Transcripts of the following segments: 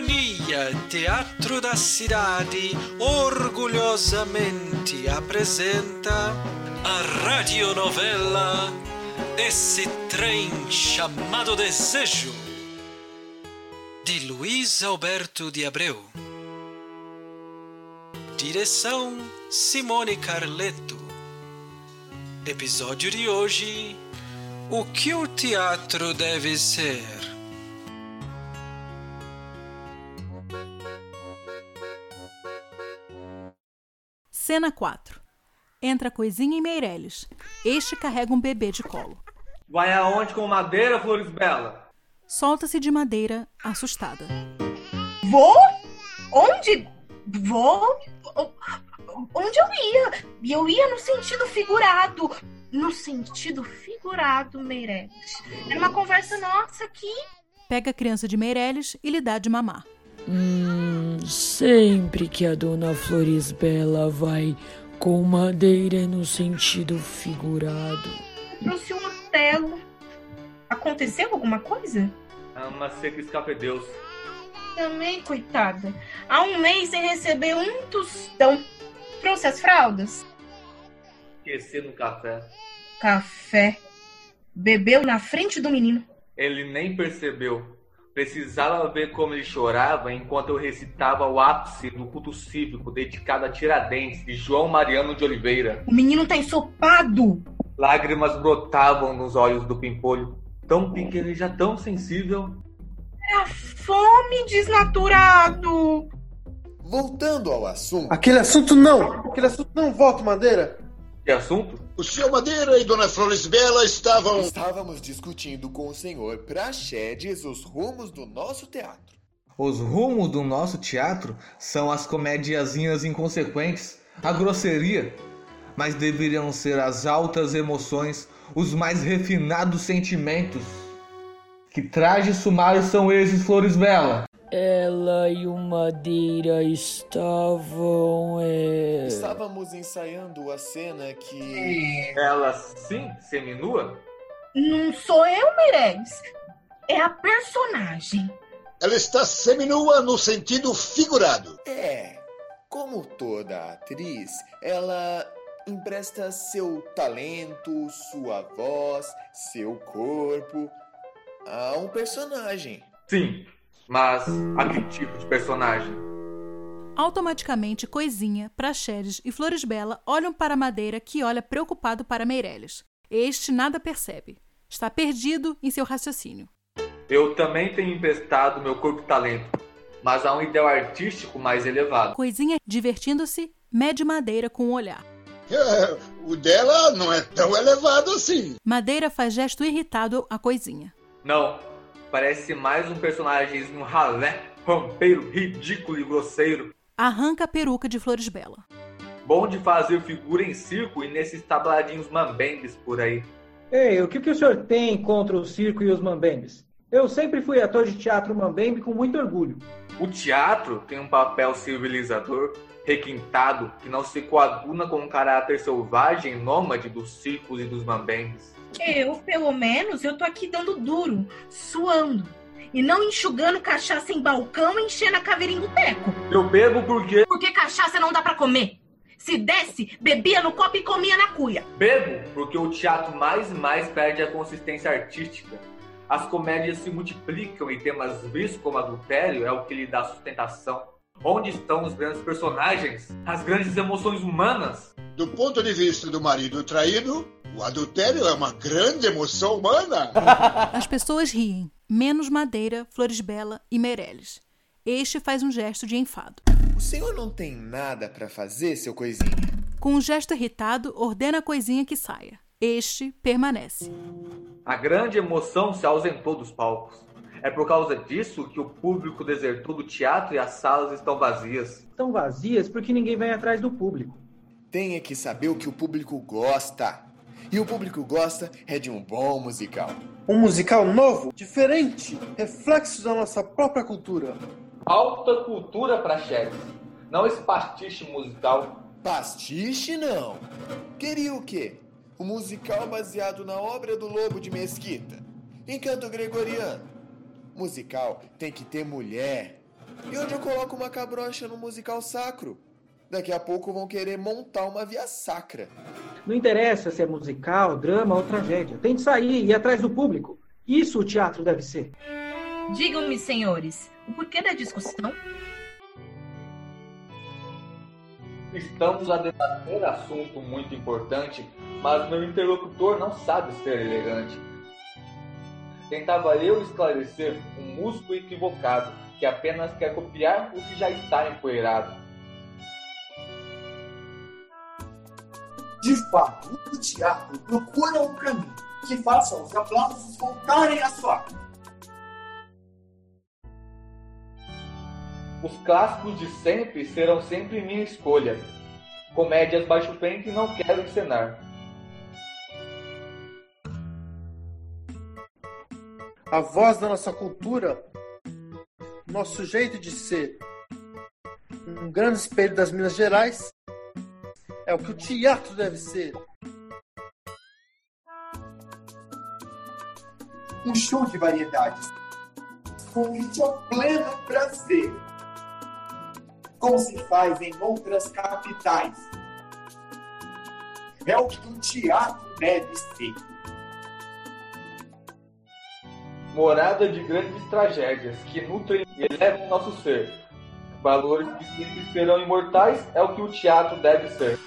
Companhia Teatro da Cidade orgulhosamente apresenta a radionovela Esse Trem Chamado Desejo, de Luiz Alberto de Abreu. Direção Simone Carleto. Episódio de hoje: O que o teatro deve ser? Cena 4. Entra Coisinha e Meirelles. Este carrega um bebê de colo. Vai aonde com madeira, Flores Bela? Solta-se de madeira, assustada. Vou? Onde? Vou? Onde eu ia? E eu ia no sentido figurado. No sentido figurado, Meirelles. Era uma conversa nossa aqui. Pega a criança de Meirelles e lhe dá de mamar. Hum, sempre que a dona Florisbela vai com madeira no sentido figurado. Trouxe um Otelo. Aconteceu alguma coisa? Ama seca escape Deus. Também, coitada. Há um mês sem receber um tostão. Trouxe as fraldas? Esqueci no café. Café. Bebeu na frente do menino. Ele nem percebeu. Precisava ver como ele chorava enquanto eu recitava o ápice do culto cívico dedicado a Tiradentes de João Mariano de Oliveira. O menino tá ensopado. Lágrimas brotavam nos olhos do pimpolho, tão pequeno e já tão sensível. É a fome, desnaturado. Voltando ao assunto. Aquele assunto não! Aquele assunto não volta, Madeira! Que assunto? O senhor Madeira e Dona Floresbela estavam. Estávamos discutindo com o senhor Praxedes os rumos do nosso teatro. Os rumos do nosso teatro são as comediazinhas inconsequentes, a grosseria, mas deveriam ser as altas emoções, os mais refinados sentimentos. Que trajes sumários são esses, Flores Bela? Ela e o Madeira estavam. É... Estávamos ensaiando a cena que. Ela sim, seminua? Não sou eu, Meirelles. É a personagem. Ela está seminua no sentido figurado. É, como toda atriz, ela empresta seu talento, sua voz, seu corpo a um personagem. Sim, mas a que tipo de personagem? Automaticamente, Coisinha, Praxedes e Flores Bela olham para Madeira, que olha preocupado para Meirelles. Este nada percebe. Está perdido em seu raciocínio. Eu também tenho emprestado meu corpo e talento, mas há um ideal artístico mais elevado. Coisinha, divertindo-se, mede Madeira com o um olhar. É, o dela não é tão elevado assim. Madeira faz gesto irritado a Coisinha. Não, parece mais um personagemzinho ralé, rampeiro, ridículo e grosseiro. Arranca a peruca de Flores Bela. Bom de fazer figura em circo e nesses tabladinhos mambembes por aí. Ei, o que, que o senhor tem contra o circo e os mambembes? Eu sempre fui ator de teatro mambembe com muito orgulho. O teatro tem um papel civilizador, requintado, que não se coaduna com o caráter selvagem e nômade dos circos e dos mambembes. Eu, pelo menos, eu tô aqui dando duro, suando. E não enxugando cachaça em balcão e enchendo a caveirinha do teco. Eu bebo porque... Porque cachaça não dá para comer. Se desse, bebia no copo e comia na cuia. Bebo porque o teatro mais e mais perde a consistência artística. As comédias se multiplicam e temas vistos como adultério é o que lhe dá sustentação. Onde estão os grandes personagens? As grandes emoções humanas? Do ponto de vista do marido traído, o adultério é uma grande emoção humana. As pessoas riem, menos Madeira, Flores Bela e Meirelles. Este faz um gesto de enfado. O senhor não tem nada para fazer, seu coisinha? Com um gesto irritado, ordena a coisinha que saia. Este permanece. A grande emoção se ausentou dos palcos. É por causa disso que o público desertou do teatro e as salas estão vazias. Estão vazias porque ninguém vem atrás do público. Tem que saber o que o público gosta. E o público gosta é de um bom musical. Um musical novo, diferente, reflexo da nossa própria cultura. Alta cultura para chefes, não esse pastiche musical. Pastiche não. Queria o quê? Um musical baseado na obra do Lobo de Mesquita. Encanto Gregoriano. Musical tem que ter mulher, E onde eu coloco uma cabrocha no musical sacro? Daqui a pouco vão querer montar uma via sacra. Não interessa se é musical, drama ou tragédia. Tem de sair e ir atrás do público. Isso o teatro deve ser. Digam-me, senhores, o porquê da discussão? Estamos a debater assunto muito importante, mas meu interlocutor não sabe ser elegante. Tentava eu esclarecer um músico equivocado que apenas quer copiar o que já está empoeirado. De fato, o teatro procura um caminho que faça os aplausos voltarem à sua Os clássicos de sempre serão sempre minha escolha. Comédias baixo pente não quero encenar. A voz da nossa cultura, nosso jeito de ser, um grande espelho das Minas Gerais, é o que o teatro deve ser. Um show de variedades, convite ao pleno prazer, como se faz em outras capitais. É o que o teatro deve ser. Morada de grandes tragédias que nutrem e elevam nosso ser. Valores que sempre serão imortais é o que o teatro deve ser.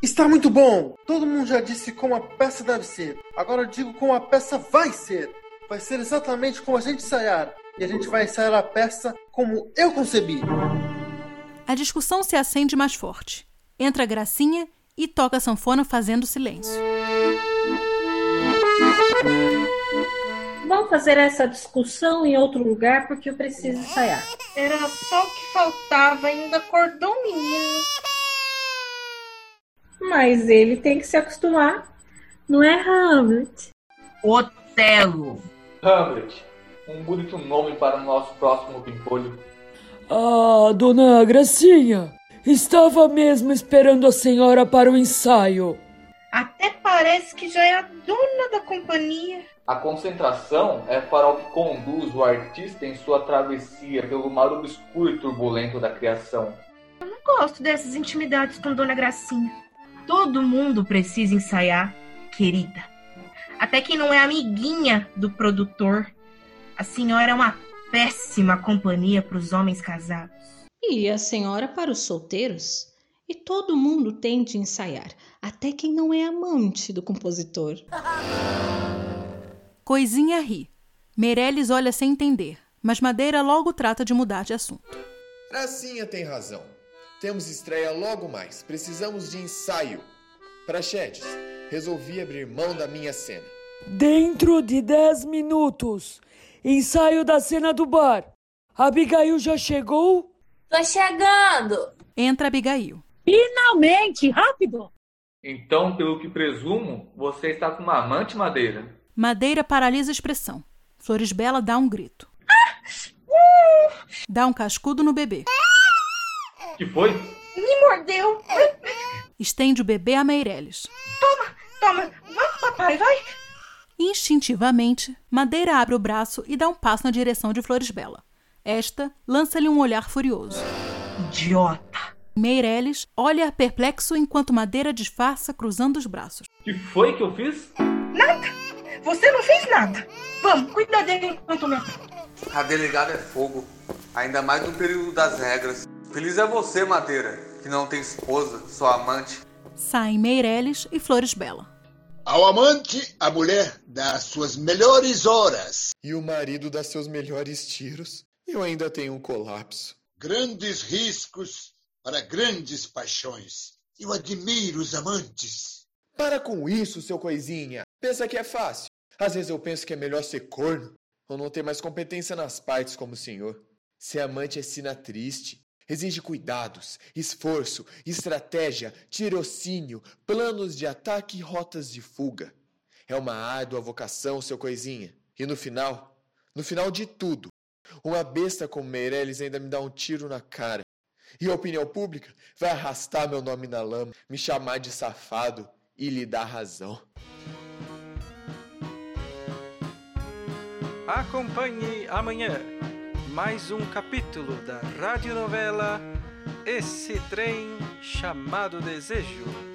Está muito bom! Todo mundo já disse como a peça deve ser. Agora eu digo como a peça vai ser. Vai ser exatamente como a gente ensaiar. E a gente vai ensaiar a peça como eu concebi. A discussão se acende mais forte. Entra a Gracinha e toca a sanfona fazendo silêncio. Vamos fazer essa discussão em outro lugar porque eu preciso ensaiar. Era só o que faltava, ainda acordou o menino. Mas ele tem que se acostumar. Não é Hamlet? Otelo. Hamlet, um bonito nome para o nosso próximo pimpolho. Ah, dona Gracinha, estava mesmo esperando a senhora para o ensaio. Até parece que já é a dona da companhia. A concentração é para o que conduz o artista em sua travessia pelo mar obscuro e turbulento da criação. Eu não gosto dessas intimidades com Dona Gracinha. Todo mundo precisa ensaiar, querida. Até quem não é amiguinha do produtor. A senhora é uma péssima companhia para os homens casados. E a senhora para os solteiros? E todo mundo tem de ensaiar, até quem não é amante do compositor. Coisinha ri. Meirelles olha sem entender, mas Madeira logo trata de mudar de assunto. Gracinha tem razão. Temos estreia logo mais. Precisamos de ensaio. Praxedes, resolvi abrir mão da minha cena. Dentro de 10 minutos, ensaio da cena do bar. Abigail já chegou? Tô chegando! Entra Abigail. Finalmente! Rápido! Então, pelo que presumo, você está com uma amante, Madeira? Madeira paralisa a expressão. Floresbela dá um grito. Dá um cascudo no bebê. Que foi? Me mordeu. Estende o bebê a Meirelles. Toma, toma. Vai, papai, vai. Instintivamente, Madeira abre o braço e dá um passo na direção de Floresbela. Esta lança-lhe um olhar furioso. Idiota. Meirelles olha perplexo enquanto Madeira disfarça cruzando os braços. Que foi que eu fiz? Nada. Você não fez nada. Vamos, cuida dele enquanto me A delegada é fogo, ainda mais no período das regras. Feliz é você, Madeira, que não tem esposa, só amante. Saem Meirelles e Floresbela. Ao amante, a mulher dá as suas melhores horas. E o marido dá seus melhores tiros. Eu ainda tenho um colapso. Grandes riscos para grandes paixões. Eu admiro os amantes. Para com isso, seu coisinha. Pensa que é fácil. Às vezes eu penso que é melhor ser corno ou não ter mais competência nas partes como o senhor. Ser amante é sina triste. Exige cuidados, esforço, estratégia, tirocínio, planos de ataque e rotas de fuga. É uma árdua vocação, seu coisinha. E no final, no final de tudo, uma besta como Meirelles ainda me dá um tiro na cara. E a opinião pública vai arrastar meu nome na lama, me chamar de safado e lhe dar razão. Acompanhe amanhã mais um capítulo da radionovela Esse Trem Chamado Desejo.